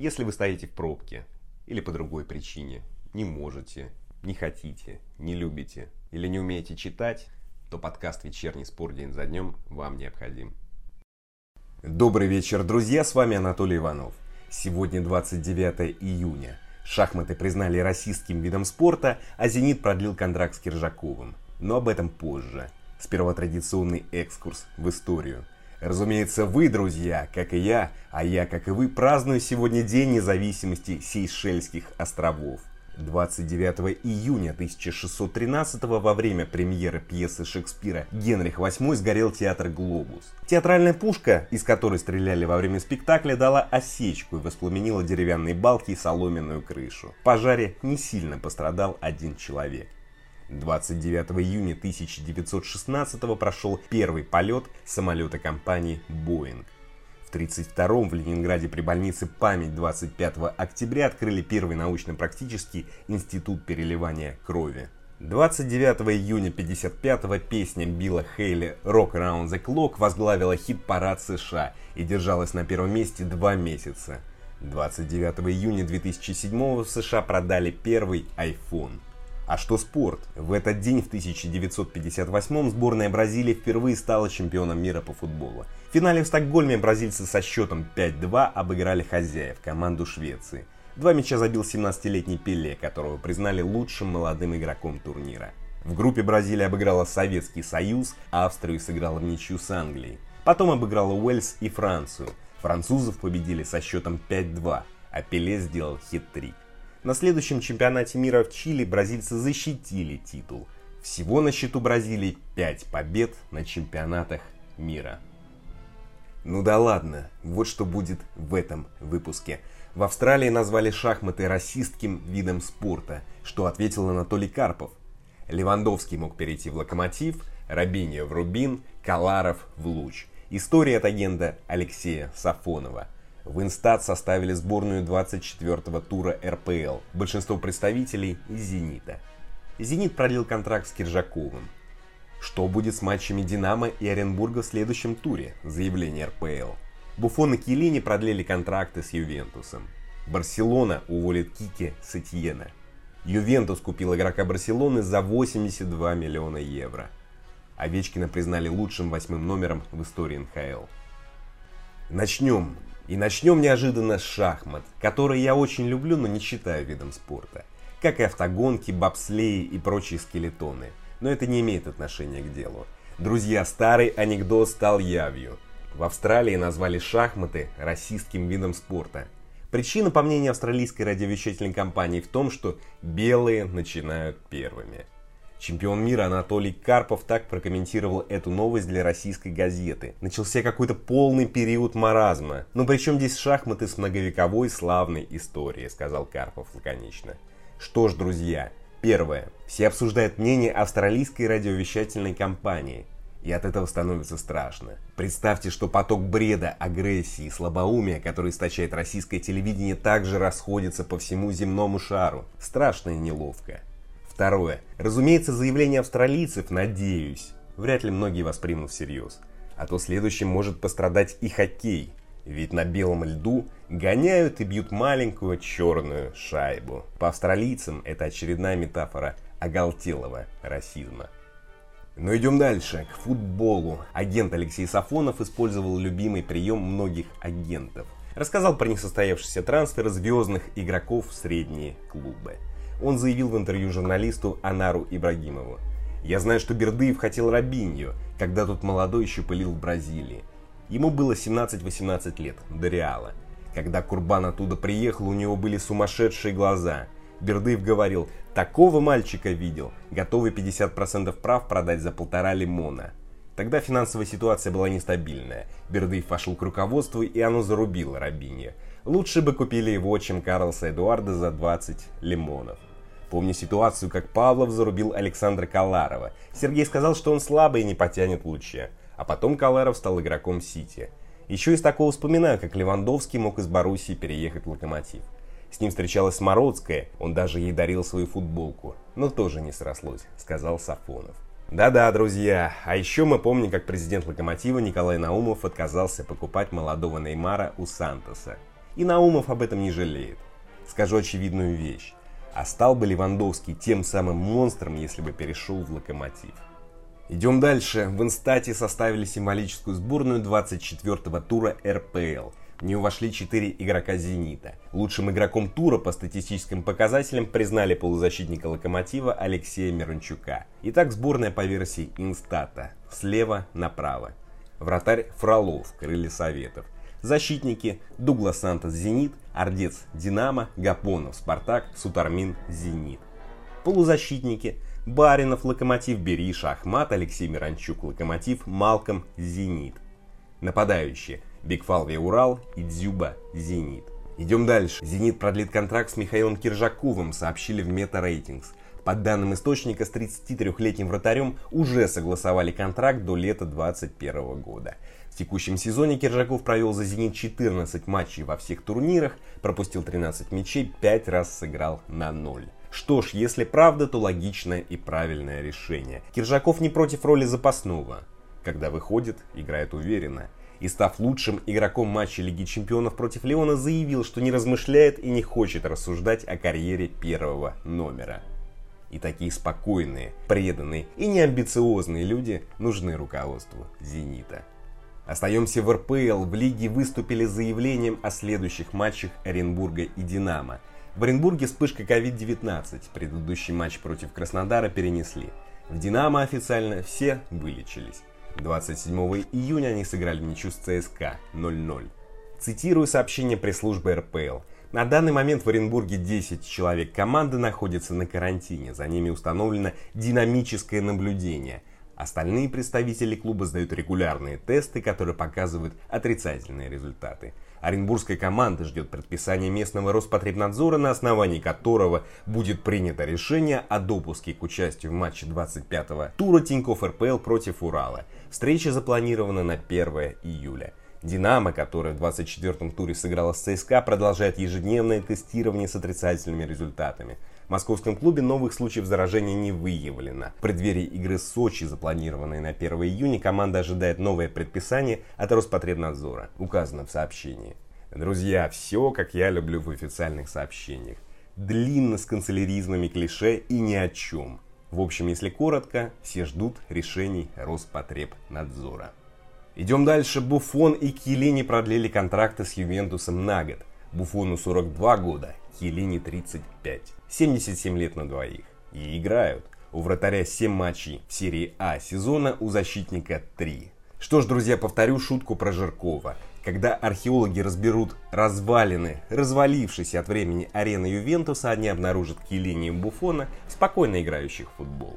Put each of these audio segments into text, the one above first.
Если вы стоите в пробке или по другой причине, не можете, не хотите, не любите или не умеете читать, то подкаст «Вечерний спор день за днем» вам необходим. Добрый вечер, друзья, с вами Анатолий Иванов. Сегодня 29 июня. Шахматы признали российским видом спорта, а «Зенит» продлил контракт с Киржаковым. Но об этом позже. Сперва традиционный экскурс в историю. Разумеется, вы, друзья, как и я, а я, как и вы, праздную сегодня День независимости Сейшельских островов. 29 июня 1613 во время премьеры пьесы Шекспира «Генрих VIII» сгорел театр «Глобус». Театральная пушка, из которой стреляли во время спектакля, дала осечку и воспламенила деревянные балки и соломенную крышу. В пожаре не сильно пострадал один человек. 29 июня 1916 прошел первый полет самолета компании «Боинг». В 1932 в Ленинграде при больнице «Память» 25 октября открыли первый научно-практический институт переливания крови. 29 июня 1955 песня Билла Хейли «Rock Around the Clock» возглавила хит-парад США и держалась на первом месте два месяца. 29 июня 2007 в США продали первый iPhone. А что спорт? В этот день, в 1958 сборная Бразилии впервые стала чемпионом мира по футболу. В финале в Стокгольме бразильцы со счетом 5-2 обыграли хозяев, команду Швеции. Два мяча забил 17-летний Пеле, которого признали лучшим молодым игроком турнира. В группе Бразилия обыграла Советский Союз, Австрию сыграла в ничью с Англией. Потом обыграла Уэльс и Францию. Французов победили со счетом 5-2, а Пеле сделал хит-трик. На следующем чемпионате мира в Чили бразильцы защитили титул. Всего на счету Бразилии 5 побед на чемпионатах мира. Ну да ладно, вот что будет в этом выпуске. В Австралии назвали шахматы расистским видом спорта, что ответил Анатолий Карпов. Левандовский мог перейти в Локомотив, Рабиньо в Рубин, Каларов в Луч. История от агента Алексея Сафонова – в Инстат составили сборную 24-го тура РПЛ, большинство представителей из «Зенита». «Зенит» продлил контракт с Киржаковым. Что будет с матчами «Динамо» и Оренбурга в следующем туре? Заявление РПЛ. Буфон и Килини продлили контракты с Ювентусом. Барселона уволит Кики Сетьена. Ювентус купил игрока Барселоны за 82 миллиона евро. Овечкина признали лучшим восьмым номером в истории НХЛ. Начнем и начнем неожиданно с шахмат, которые я очень люблю, но не считаю видом спорта. Как и автогонки, бобслеи и прочие скелетоны. Но это не имеет отношения к делу. Друзья, старый анекдот стал явью. В Австралии назвали шахматы расистским видом спорта. Причина, по мнению австралийской радиовещательной компании, в том, что белые начинают первыми. Чемпион мира Анатолий Карпов так прокомментировал эту новость для российской газеты. Начался какой-то полный период маразма. Но при чем здесь шахматы с многовековой славной историей, сказал Карпов лаконично. Что ж, друзья, первое. Все обсуждают мнение австралийской радиовещательной компании. И от этого становится страшно. Представьте, что поток бреда, агрессии и слабоумия, который источает российское телевидение, также расходится по всему земному шару. Страшно и неловко. Второе. Разумеется, заявление австралийцев, надеюсь, вряд ли многие воспримут всерьез. А то следующим может пострадать и хоккей. Ведь на белом льду гоняют и бьют маленькую черную шайбу. По австралийцам это очередная метафора оголтелого расизма. Но идем дальше, к футболу. Агент Алексей Сафонов использовал любимый прием многих агентов. Рассказал про несостоявшийся трансфер звездных игроков в средние клубы он заявил в интервью журналисту Анару Ибрагимову. «Я знаю, что Бердыев хотел Робиньо, когда тот молодой еще пылил в Бразилии. Ему было 17-18 лет, до Реала. Когда Курбан оттуда приехал, у него были сумасшедшие глаза. Бердыев говорил, такого мальчика видел, готовый 50% прав продать за полтора лимона. Тогда финансовая ситуация была нестабильная. Бердыев пошел к руководству, и оно зарубило Робиньо. Лучше бы купили его, чем Карлса Эдуарда за 20 лимонов. Помню ситуацию, как Павлов зарубил Александра Каларова. Сергей сказал, что он слабый и не потянет лучше. А потом Каларов стал игроком Сити. Еще из такого вспоминаю, как Левандовский мог из Боруссии переехать в Локомотив. С ним встречалась Смородская, он даже ей дарил свою футболку. Но тоже не срослось, сказал Сафонов. Да-да, друзья, а еще мы помним, как президент Локомотива Николай Наумов отказался покупать молодого Неймара у Сантоса. И Наумов об этом не жалеет. Скажу очевидную вещь. А стал бы Левандовский тем самым монстром, если бы перешел в локомотив? Идем дальше. В Инстате составили символическую сборную 24-го тура РПЛ. В нее вошли 4 игрока «Зенита». Лучшим игроком тура по статистическим показателям признали полузащитника «Локомотива» Алексея Мирончука. Итак, сборная по версии Инстата. Слева направо. Вратарь Фролов, крылья Советов. Защитники Дуглас Сантос Зенит, Ордец Динамо, Гапонов Спартак, Сутармин Зенит. Полузащитники Баринов Локомотив Бериша, Ахмат, Алексей Миранчук Локомотив, Малком Зенит. Нападающие Бигфалви Урал и Дзюба Зенит. Идем дальше. Зенит продлит контракт с Михаилом Киржаковым, сообщили в Мета Рейтингс. По данным источника, с 33-летним вратарем уже согласовали контракт до лета 2021 года. Текущем сезоне Киржаков провел за «Зенит» 14 матчей во всех турнирах, пропустил 13 мячей, 5 раз сыграл на 0. Что ж, если правда, то логичное и правильное решение. Киржаков не против роли запасного. Когда выходит, играет уверенно. И став лучшим игроком матча Лиги Чемпионов против Леона, заявил, что не размышляет и не хочет рассуждать о карьере первого номера. И такие спокойные, преданные и неамбициозные люди нужны руководству «Зенита». Остаемся в РПЛ. В лиге выступили с заявлением о следующих матчах Оренбурга и Динамо. В Оренбурге вспышка COVID-19. Предыдущий матч против Краснодара перенесли. В Динамо официально все вылечились. 27 июня они сыграли ничью с ЦСКА 0-0. Цитирую сообщение пресс-службы РПЛ. На данный момент в Оренбурге 10 человек команды находятся на карантине. За ними установлено динамическое наблюдение. Остальные представители клуба сдают регулярные тесты, которые показывают отрицательные результаты. Оренбургская команда ждет предписания местного Роспотребнадзора, на основании которого будет принято решение о допуске к участию в матче 25-го тура Тинькофф РПЛ против Урала. Встреча запланирована на 1 июля. Динамо, которая в 24-м туре сыграла с ЦСКА, продолжает ежедневное тестирование с отрицательными результатами. В московском клубе новых случаев заражения не выявлено. В преддверии игры Сочи, запланированной на 1 июня, команда ожидает новое предписание от Роспотребнадзора, указано в сообщении. Друзья, все, как я люблю в официальных сообщениях. Длинно с канцеляризмами клише и ни о чем. В общем, если коротко, все ждут решений Роспотребнадзора. Идем дальше. Буфон и Килини продлили контракты с Ювентусом на год. Буфону 42 года, Килини 35. 77 лет на двоих. И играют. У вратаря 7 матчей в серии А сезона, у защитника 3. Что ж, друзья, повторю шутку про Жиркова. Когда археологи разберут развалины, развалившиеся от времени арены Ювентуса, они обнаружат Килини и Буфона, спокойно играющих в футбол.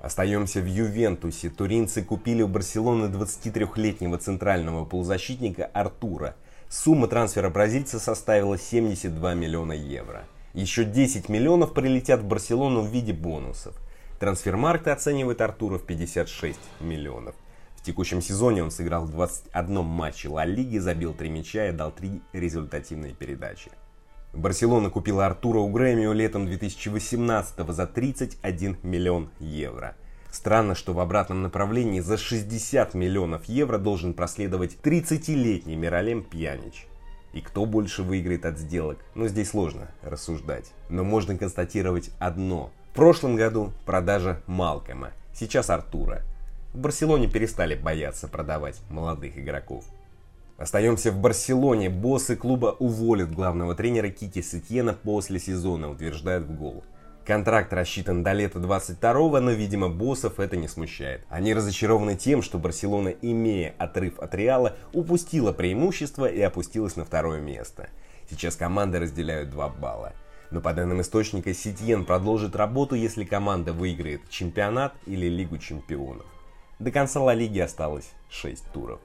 Остаемся в Ювентусе. Туринцы купили у Барселоны 23-летнего центрального полузащитника Артура. Сумма трансфера бразильца составила 72 миллиона евро. Еще 10 миллионов прилетят в Барселону в виде бонусов. Трансфермаркт оценивает Артура в 56 миллионов. В текущем сезоне он сыграл в 21 матче Ла Лиги, забил 3 мяча и дал 3 результативные передачи. Барселона купила Артура у Грэмио летом 2018 за 31 миллион евро. Странно, что в обратном направлении за 60 миллионов евро должен проследовать 30-летний Миралем Пьянич. И кто больше выиграет от сделок? Ну, здесь сложно рассуждать. Но можно констатировать одно. В прошлом году продажа Малкома, сейчас Артура. В Барселоне перестали бояться продавать молодых игроков. Остаемся в Барселоне. Боссы клуба уволят главного тренера Кики Сетьена после сезона, утверждает в гол. Контракт рассчитан до лета 22-го, но, видимо, боссов это не смущает. Они разочарованы тем, что Барселона, имея отрыв от Реала, упустила преимущество и опустилась на второе место. Сейчас команды разделяют 2 балла. Но по данным источника, Ситьен продолжит работу, если команда выиграет чемпионат или Лигу чемпионов. До конца Ла Лиги осталось 6 туров.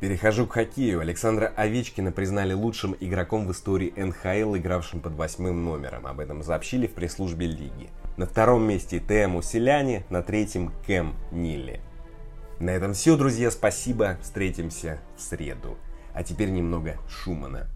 Перехожу к хоккею. Александра Овечкина признали лучшим игроком в истории НХЛ, игравшим под восьмым номером. Об этом сообщили в пресс-службе лиги. На втором месте Тему Селяне, на третьем Кэм Нилли. На этом все, друзья. Спасибо. Встретимся в среду. А теперь немного Шумана.